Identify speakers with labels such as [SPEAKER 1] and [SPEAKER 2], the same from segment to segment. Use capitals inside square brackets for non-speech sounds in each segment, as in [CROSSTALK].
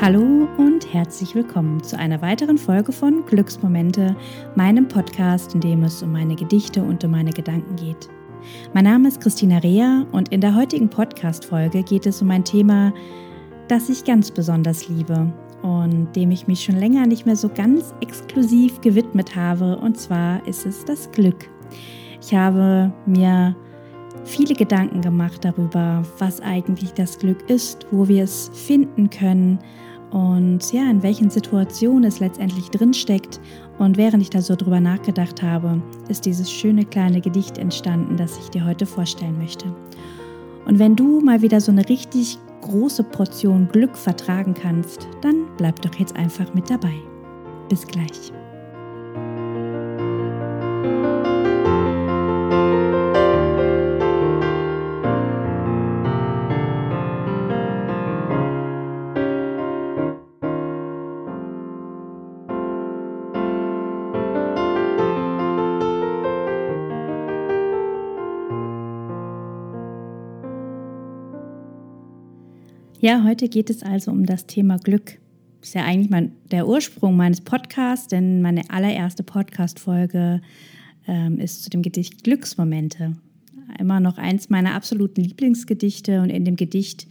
[SPEAKER 1] Hallo und herzlich willkommen zu einer weiteren Folge von Glücksmomente, meinem Podcast, in dem es um meine Gedichte und um meine Gedanken geht. Mein Name ist Christina Rea und in der heutigen Podcast-Folge geht es um ein Thema, das ich ganz besonders liebe und dem ich mich schon länger nicht mehr so ganz exklusiv gewidmet habe, und zwar ist es das Glück. Ich habe mir viele Gedanken gemacht darüber, was eigentlich das Glück ist, wo wir es finden können und ja, in welchen Situationen es letztendlich drinsteckt. Und während ich da so drüber nachgedacht habe, ist dieses schöne kleine Gedicht entstanden, das ich dir heute vorstellen möchte. Und wenn du mal wieder so eine richtig große Portion Glück vertragen kannst, dann bleib doch jetzt einfach mit dabei. Bis gleich. Ja, heute geht es also um das Thema Glück. Ist ja eigentlich mein, der Ursprung meines Podcasts, denn meine allererste Podcast-Folge ähm, ist zu dem Gedicht Glücksmomente. Immer noch eins meiner absoluten Lieblingsgedichte und in dem Gedicht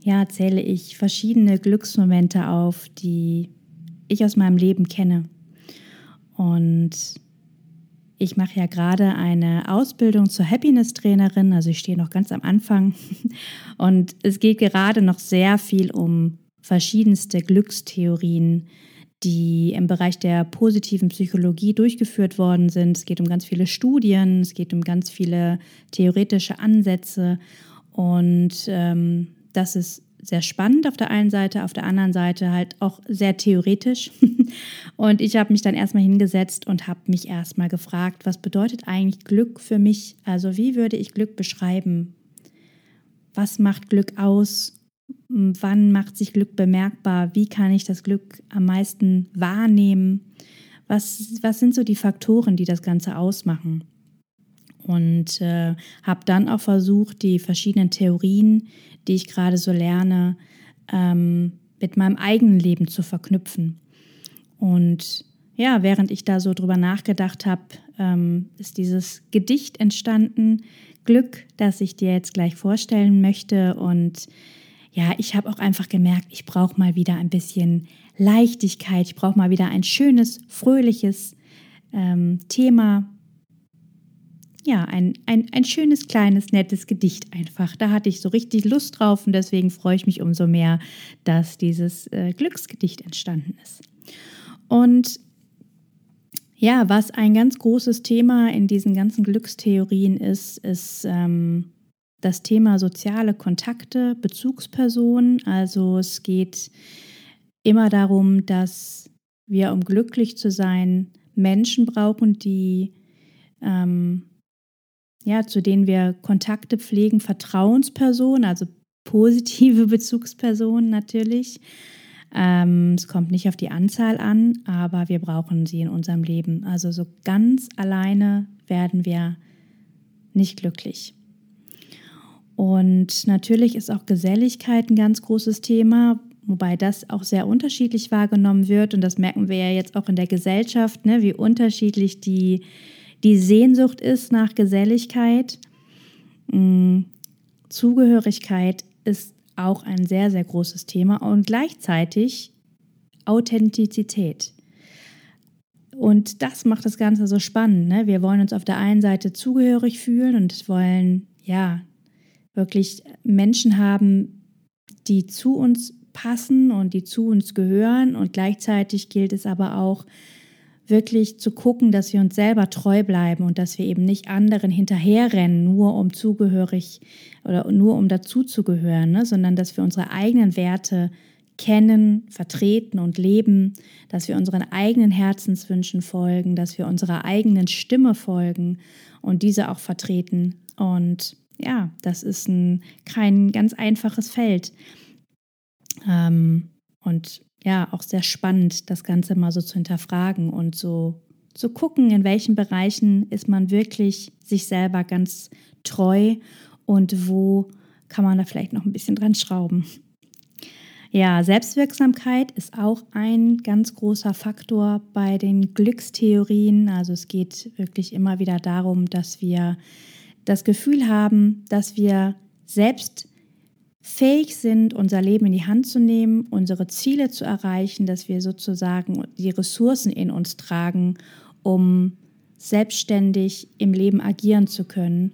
[SPEAKER 1] ja, zähle ich verschiedene Glücksmomente auf, die ich aus meinem Leben kenne. Und ich mache ja gerade eine Ausbildung zur Happiness-Trainerin, also ich stehe noch ganz am Anfang. [LAUGHS] Und es geht gerade noch sehr viel um verschiedenste Glückstheorien, die im Bereich der positiven Psychologie durchgeführt worden sind. Es geht um ganz viele Studien, es geht um ganz viele theoretische Ansätze. Und ähm, das ist sehr spannend auf der einen Seite, auf der anderen Seite halt auch sehr theoretisch. [LAUGHS] und ich habe mich dann erstmal hingesetzt und habe mich erstmal gefragt, was bedeutet eigentlich Glück für mich? Also wie würde ich Glück beschreiben? Was macht Glück aus? Wann macht sich Glück bemerkbar? Wie kann ich das Glück am meisten wahrnehmen? Was, was sind so die Faktoren, die das Ganze ausmachen? Und äh, habe dann auch versucht, die verschiedenen Theorien, die ich gerade so lerne, ähm, mit meinem eigenen Leben zu verknüpfen. Und ja, während ich da so drüber nachgedacht habe, ähm, ist dieses Gedicht entstanden, Glück, das ich dir jetzt gleich vorstellen möchte. Und ja, ich habe auch einfach gemerkt, ich brauche mal wieder ein bisschen Leichtigkeit, ich brauche mal wieder ein schönes, fröhliches ähm, Thema, ja, ein, ein, ein schönes, kleines, nettes Gedicht einfach. Da hatte ich so richtig Lust drauf und deswegen freue ich mich umso mehr, dass dieses äh, Glücksgedicht entstanden ist. Und ja, was ein ganz großes Thema in diesen ganzen Glückstheorien ist, ist ähm, das Thema soziale Kontakte, Bezugspersonen. Also es geht immer darum, dass wir, um glücklich zu sein, Menschen brauchen, die ähm, ja, zu denen wir Kontakte pflegen, Vertrauenspersonen, also positive [LAUGHS] Bezugspersonen natürlich. Ähm, es kommt nicht auf die Anzahl an, aber wir brauchen sie in unserem Leben. Also so ganz alleine werden wir nicht glücklich. Und natürlich ist auch Geselligkeit ein ganz großes Thema, wobei das auch sehr unterschiedlich wahrgenommen wird. Und das merken wir ja jetzt auch in der Gesellschaft, ne, wie unterschiedlich die die Sehnsucht ist nach Geselligkeit. Mm, Zugehörigkeit ist auch ein sehr, sehr großes Thema und gleichzeitig Authentizität. Und das macht das Ganze so spannend. Ne? Wir wollen uns auf der einen Seite zugehörig fühlen und wollen ja wirklich Menschen haben, die zu uns passen und die zu uns gehören. Und gleichzeitig gilt es aber auch, wirklich zu gucken, dass wir uns selber treu bleiben und dass wir eben nicht anderen hinterherrennen, nur um zugehörig oder nur um dazuzugehören, ne? sondern dass wir unsere eigenen Werte kennen, vertreten und leben, dass wir unseren eigenen Herzenswünschen folgen, dass wir unserer eigenen Stimme folgen und diese auch vertreten. Und ja, das ist ein, kein ganz einfaches Feld. Ähm, und ja auch sehr spannend, das Ganze mal so zu hinterfragen und so zu gucken, in welchen Bereichen ist man wirklich sich selber ganz treu und wo kann man da vielleicht noch ein bisschen dran schrauben. Ja, Selbstwirksamkeit ist auch ein ganz großer Faktor bei den Glückstheorien. Also es geht wirklich immer wieder darum, dass wir das Gefühl haben, dass wir selbst fähig sind, unser Leben in die Hand zu nehmen, unsere Ziele zu erreichen, dass wir sozusagen die Ressourcen in uns tragen, um selbstständig im Leben agieren zu können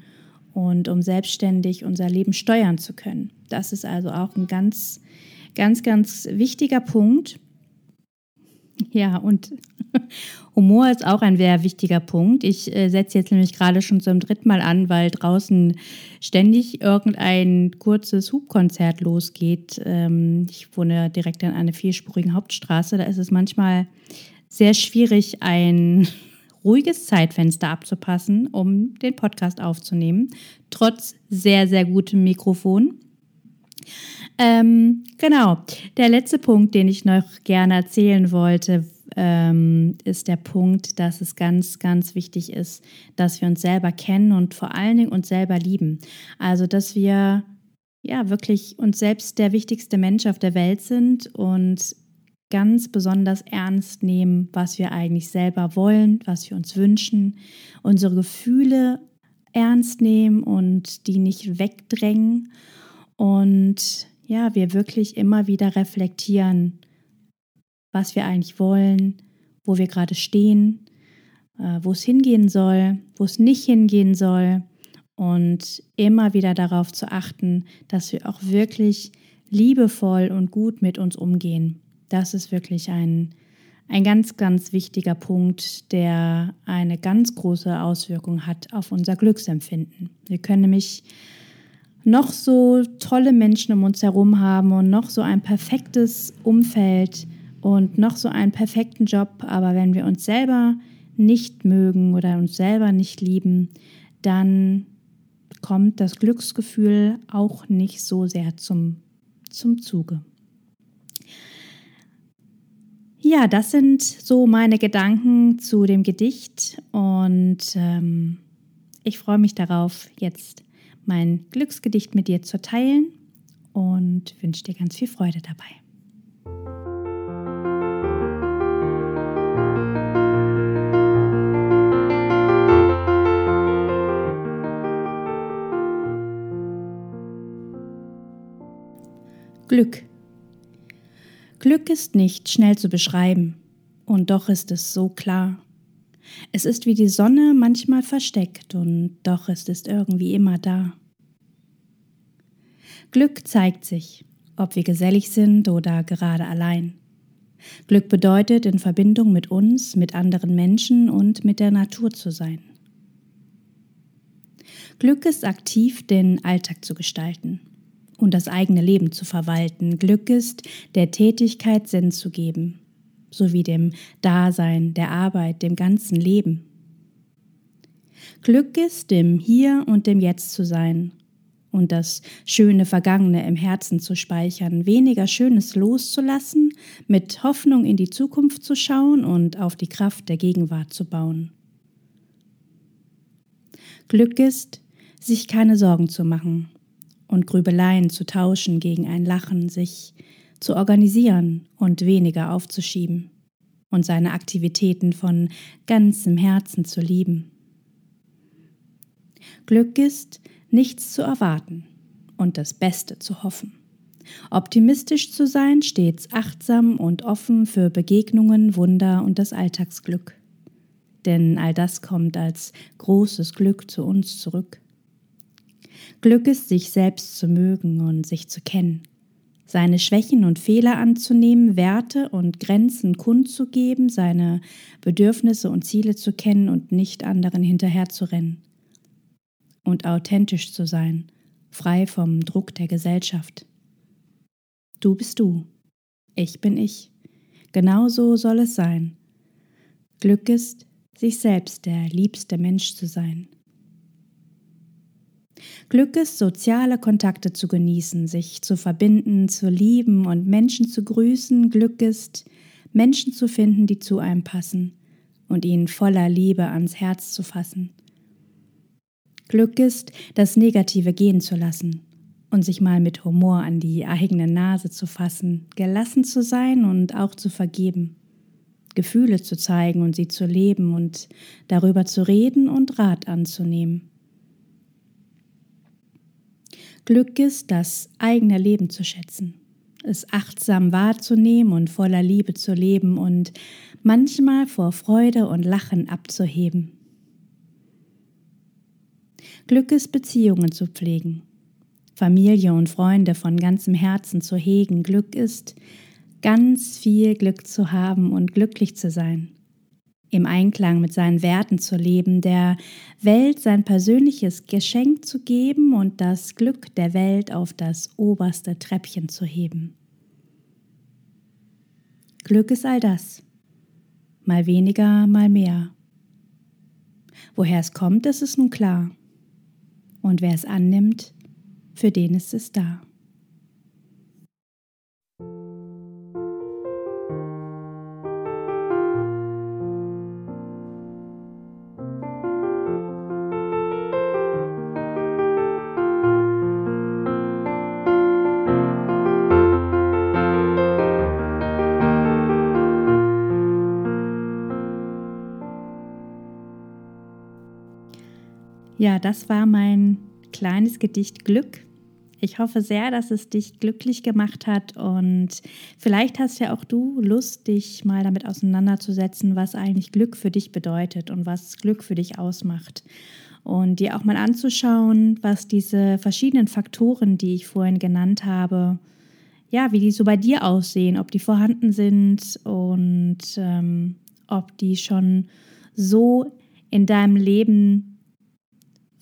[SPEAKER 1] und um selbstständig unser Leben steuern zu können. Das ist also auch ein ganz, ganz, ganz wichtiger Punkt. Ja, und [LAUGHS] Humor ist auch ein sehr wichtiger Punkt. Ich äh, setze jetzt nämlich gerade schon zum dritten Mal an, weil draußen ständig irgendein kurzes Hubkonzert losgeht. Ähm, ich wohne direkt an einer vierspurigen Hauptstraße. Da ist es manchmal sehr schwierig, ein [LAUGHS] ruhiges Zeitfenster abzupassen, um den Podcast aufzunehmen, trotz sehr, sehr gutem Mikrofon. Ähm, genau, der letzte Punkt, den ich noch gerne erzählen wollte, ähm, ist der Punkt, dass es ganz, ganz wichtig ist, dass wir uns selber kennen und vor allen Dingen uns selber lieben. Also, dass wir ja wirklich uns selbst der wichtigste Mensch auf der Welt sind und ganz besonders ernst nehmen, was wir eigentlich selber wollen, was wir uns wünschen, unsere Gefühle ernst nehmen und die nicht wegdrängen und ja, wir wirklich immer wieder reflektieren, was wir eigentlich wollen, wo wir gerade stehen, äh, wo es hingehen soll, wo es nicht hingehen soll und immer wieder darauf zu achten, dass wir auch wirklich liebevoll und gut mit uns umgehen. Das ist wirklich ein, ein ganz, ganz wichtiger Punkt, der eine ganz große Auswirkung hat auf unser Glücksempfinden. Wir können nämlich noch so tolle Menschen um uns herum haben und noch so ein perfektes Umfeld und noch so einen perfekten Job, aber wenn wir uns selber nicht mögen oder uns selber nicht lieben, dann kommt das Glücksgefühl auch nicht so sehr zum, zum Zuge. Ja, das sind so meine Gedanken zu dem Gedicht und ähm, ich freue mich darauf, jetzt mein Glücksgedicht mit dir zu teilen und wünsche dir ganz viel Freude dabei. Glück Glück ist nicht schnell zu beschreiben, und doch ist es so klar. Es ist wie die Sonne manchmal versteckt, und doch ist es irgendwie immer da. Glück zeigt sich, ob wir gesellig sind oder gerade allein. Glück bedeutet, in Verbindung mit uns, mit anderen Menschen und mit der Natur zu sein. Glück ist aktiv, den Alltag zu gestalten und das eigene Leben zu verwalten. Glück ist, der Tätigkeit Sinn zu geben, sowie dem Dasein, der Arbeit, dem ganzen Leben. Glück ist, im Hier und dem Jetzt zu sein und das schöne Vergangene im Herzen zu speichern, weniger Schönes loszulassen, mit Hoffnung in die Zukunft zu schauen und auf die Kraft der Gegenwart zu bauen. Glück ist, sich keine Sorgen zu machen, und Grübeleien zu tauschen gegen ein Lachen, sich zu organisieren und weniger aufzuschieben und seine Aktivitäten von ganzem Herzen zu lieben. Glück ist, nichts zu erwarten und das Beste zu hoffen. Optimistisch zu sein, stets achtsam und offen für Begegnungen, Wunder und das Alltagsglück. Denn all das kommt als großes Glück zu uns zurück. Glück ist, sich selbst zu mögen und sich zu kennen, seine Schwächen und Fehler anzunehmen, Werte und Grenzen kundzugeben, seine Bedürfnisse und Ziele zu kennen und nicht anderen hinterherzurennen. Und authentisch zu sein, frei vom Druck der Gesellschaft. Du bist du, ich bin ich. Genau so soll es sein. Glück ist, sich selbst der liebste Mensch zu sein. Glück ist, soziale Kontakte zu genießen, sich zu verbinden, zu lieben und Menschen zu grüßen. Glück ist, Menschen zu finden, die zu einem passen und ihnen voller Liebe ans Herz zu fassen. Glück ist, das Negative gehen zu lassen und sich mal mit Humor an die eigene Nase zu fassen, gelassen zu sein und auch zu vergeben, Gefühle zu zeigen und sie zu leben und darüber zu reden und Rat anzunehmen. Glück ist, das eigene Leben zu schätzen, es achtsam wahrzunehmen und voller Liebe zu leben und manchmal vor Freude und Lachen abzuheben. Glück ist, Beziehungen zu pflegen, Familie und Freunde von ganzem Herzen zu hegen. Glück ist, ganz viel Glück zu haben und glücklich zu sein im Einklang mit seinen Werten zu leben, der Welt sein persönliches Geschenk zu geben und das Glück der Welt auf das oberste Treppchen zu heben. Glück ist all das, mal weniger, mal mehr. Woher es kommt, ist es nun klar. Und wer es annimmt, für den ist es da. Ja, das war mein kleines Gedicht Glück. Ich hoffe sehr, dass es dich glücklich gemacht hat und vielleicht hast ja auch du Lust, dich mal damit auseinanderzusetzen, was eigentlich Glück für dich bedeutet und was Glück für dich ausmacht. Und dir auch mal anzuschauen, was diese verschiedenen Faktoren, die ich vorhin genannt habe, ja, wie die so bei dir aussehen, ob die vorhanden sind und ähm, ob die schon so in deinem Leben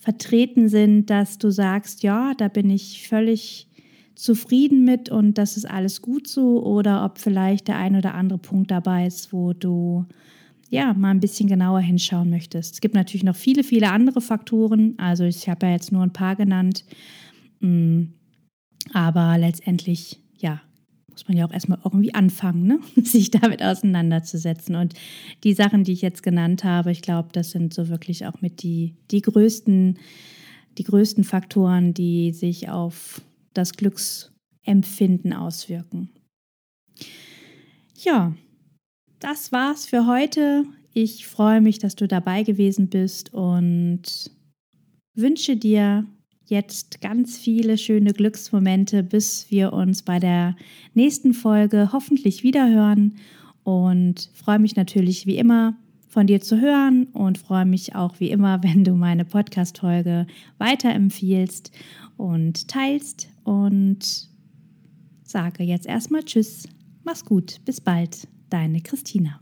[SPEAKER 1] vertreten sind, dass du sagst, ja, da bin ich völlig zufrieden mit und das ist alles gut so oder ob vielleicht der ein oder andere Punkt dabei ist, wo du ja mal ein bisschen genauer hinschauen möchtest. Es gibt natürlich noch viele, viele andere Faktoren. Also ich habe ja jetzt nur ein paar genannt. Mm, aber letztendlich, ja, muss man ja auch erstmal irgendwie anfangen, ne? [LAUGHS] sich damit auseinanderzusetzen. Und die Sachen, die ich jetzt genannt habe, ich glaube, das sind so wirklich auch mit die, die größten, die größten Faktoren, die sich auf das Glücksempfinden auswirken. Ja, das war's für heute. Ich freue mich, dass du dabei gewesen bist und wünsche dir jetzt ganz viele schöne Glücksmomente, bis wir uns bei der nächsten Folge hoffentlich wieder hören. Und freue mich natürlich wie immer von dir zu hören und freue mich auch wie immer, [LAUGHS] wenn du meine Podcast-Folge weiterempfiehlst und teilst. Und sage jetzt erstmal Tschüss, mach's gut, bis bald, deine Christina.